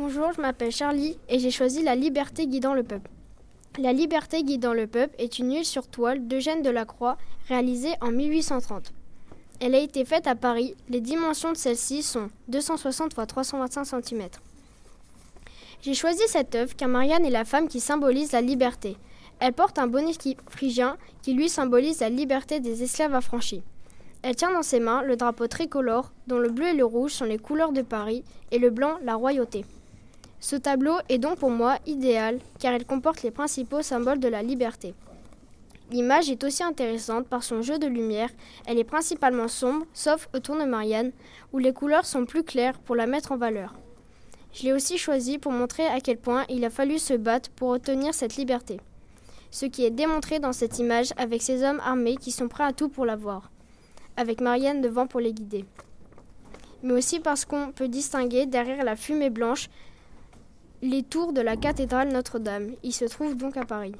Bonjour, je m'appelle Charlie et j'ai choisi La liberté guidant le peuple. La liberté guidant le peuple est une huile sur toile d'Eugène Delacroix réalisée en 1830. Elle a été faite à Paris. Les dimensions de celle-ci sont 260 x 325 cm. J'ai choisi cette œuvre car Marianne est la femme qui symbolise la liberté. Elle porte un bonnet phrygien qui lui symbolise la liberté des esclaves affranchis. Elle tient dans ses mains le drapeau tricolore dont le bleu et le rouge sont les couleurs de Paris et le blanc la royauté. Ce tableau est donc pour moi idéal car il comporte les principaux symboles de la liberté. L'image est aussi intéressante par son jeu de lumière. Elle est principalement sombre, sauf autour de Marianne, où les couleurs sont plus claires pour la mettre en valeur. Je l'ai aussi choisi pour montrer à quel point il a fallu se battre pour obtenir cette liberté. Ce qui est démontré dans cette image avec ces hommes armés qui sont prêts à tout pour l'avoir, avec Marianne devant pour les guider. Mais aussi parce qu'on peut distinguer derrière la fumée blanche les tours de la cathédrale Notre-Dame. Il se trouve donc à Paris.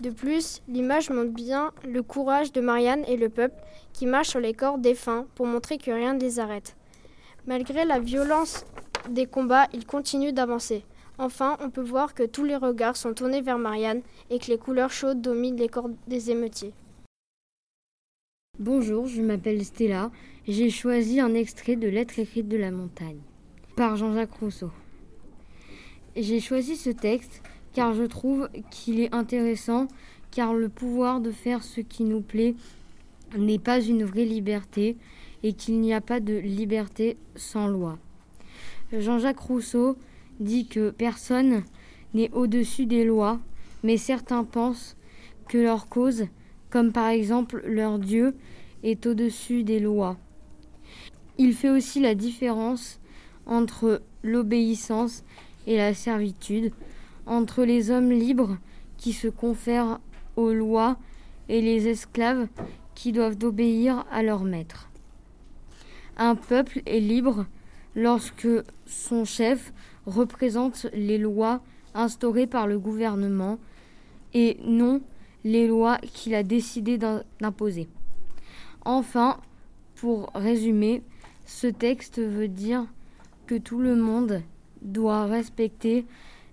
De plus, l'image montre bien le courage de Marianne et le peuple qui marchent sur les corps défunts pour montrer que rien ne les arrête. Malgré la violence des combats, ils continuent d'avancer. Enfin, on peut voir que tous les regards sont tournés vers Marianne et que les couleurs chaudes dominent les corps des émeutiers. Bonjour, je m'appelle Stella j'ai choisi un extrait de Lettres écrites de la montagne par Jean-Jacques Rousseau. J'ai choisi ce texte car je trouve qu'il est intéressant, car le pouvoir de faire ce qui nous plaît n'est pas une vraie liberté et qu'il n'y a pas de liberté sans loi. Jean-Jacques Rousseau dit que personne n'est au-dessus des lois, mais certains pensent que leur cause, comme par exemple leur Dieu, est au-dessus des lois. Il fait aussi la différence entre l'obéissance et la servitude, entre les hommes libres qui se confèrent aux lois et les esclaves qui doivent obéir à leur maître. Un peuple est libre lorsque son chef représente les lois instaurées par le gouvernement et non les lois qu'il a décidé d'imposer. Enfin, pour résumer, ce texte veut dire que tout le monde doit respecter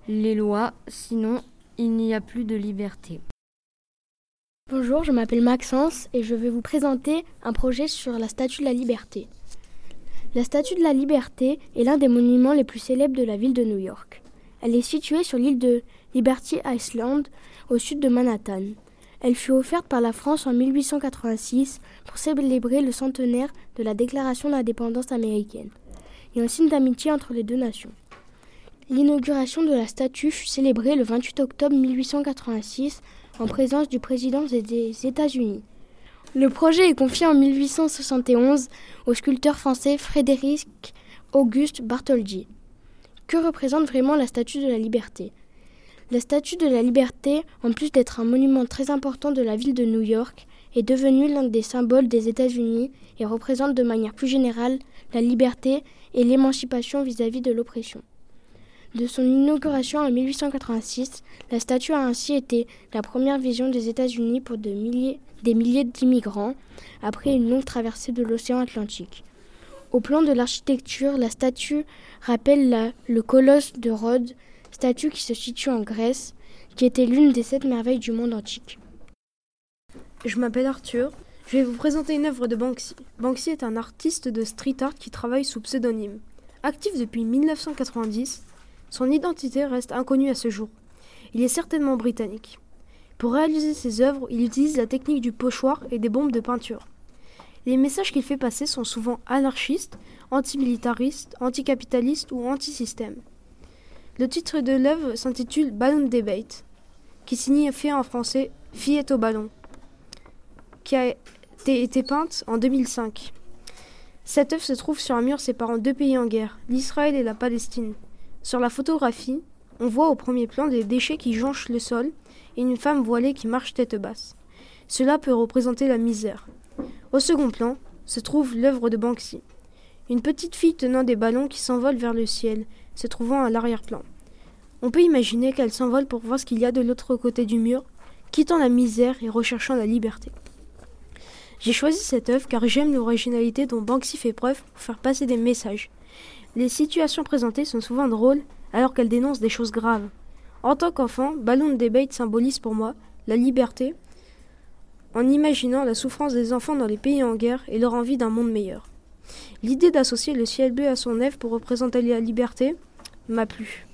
les lois, sinon il n'y a plus de liberté. Bonjour, je m'appelle Maxence et je vais vous présenter un projet sur la Statue de la Liberté. La Statue de la Liberté est l'un des monuments les plus célèbres de la ville de New York. Elle est située sur l'île de Liberty Island, au sud de Manhattan. Elle fut offerte par la France en 1886 pour célébrer le centenaire de la Déclaration d'indépendance américaine et un signe d'amitié entre les deux nations. L'inauguration de la statue fut célébrée le 28 octobre 1886 en présence du président des États-Unis. Le projet est confié en 1871 au sculpteur français Frédéric Auguste Bartholdi. Que représente vraiment la Statue de la Liberté? La Statue de la Liberté, en plus d'être un monument très important de la ville de New York, est devenue l'un des symboles des États-Unis et représente de manière plus générale la liberté et l'émancipation vis-à-vis de l'oppression. De son inauguration en 1886, la statue a ainsi été la première vision des États-Unis pour des milliers d'immigrants après une longue traversée de l'océan Atlantique. Au plan de l'architecture, la statue rappelle le colosse de Rhodes, statue qui se situe en Grèce, qui était l'une des sept merveilles du monde antique. Je m'appelle Arthur. Je vais vous présenter une œuvre de Banksy. Banksy est un artiste de street art qui travaille sous pseudonyme. Actif depuis 1990, son identité reste inconnue à ce jour. Il est certainement britannique. Pour réaliser ses œuvres, il utilise la technique du pochoir et des bombes de peinture. Les messages qu'il fait passer sont souvent anarchistes, antimilitaristes, anticapitalistes ou anti-système. Le titre de l'œuvre s'intitule Balloon Debate, qui signifie en français Fillette au ballon, qui a été peinte en 2005. Cette œuvre se trouve sur un mur séparant deux pays en guerre, l'Israël et la Palestine. Sur la photographie, on voit au premier plan des déchets qui jonchent le sol et une femme voilée qui marche tête basse. Cela peut représenter la misère. Au second plan se trouve l'œuvre de Banksy. Une petite fille tenant des ballons qui s'envolent vers le ciel, se trouvant à l'arrière-plan. On peut imaginer qu'elle s'envole pour voir ce qu'il y a de l'autre côté du mur, quittant la misère et recherchant la liberté. J'ai choisi cette œuvre car j'aime l'originalité dont Banksy fait preuve pour faire passer des messages. Les situations présentées sont souvent drôles alors qu'elles dénoncent des choses graves. En tant qu'enfant, Balloon Debate symbolise pour moi la liberté en imaginant la souffrance des enfants dans les pays en guerre et leur envie d'un monde meilleur. L'idée d'associer le ciel bleu à son nef pour représenter la liberté m'a plu.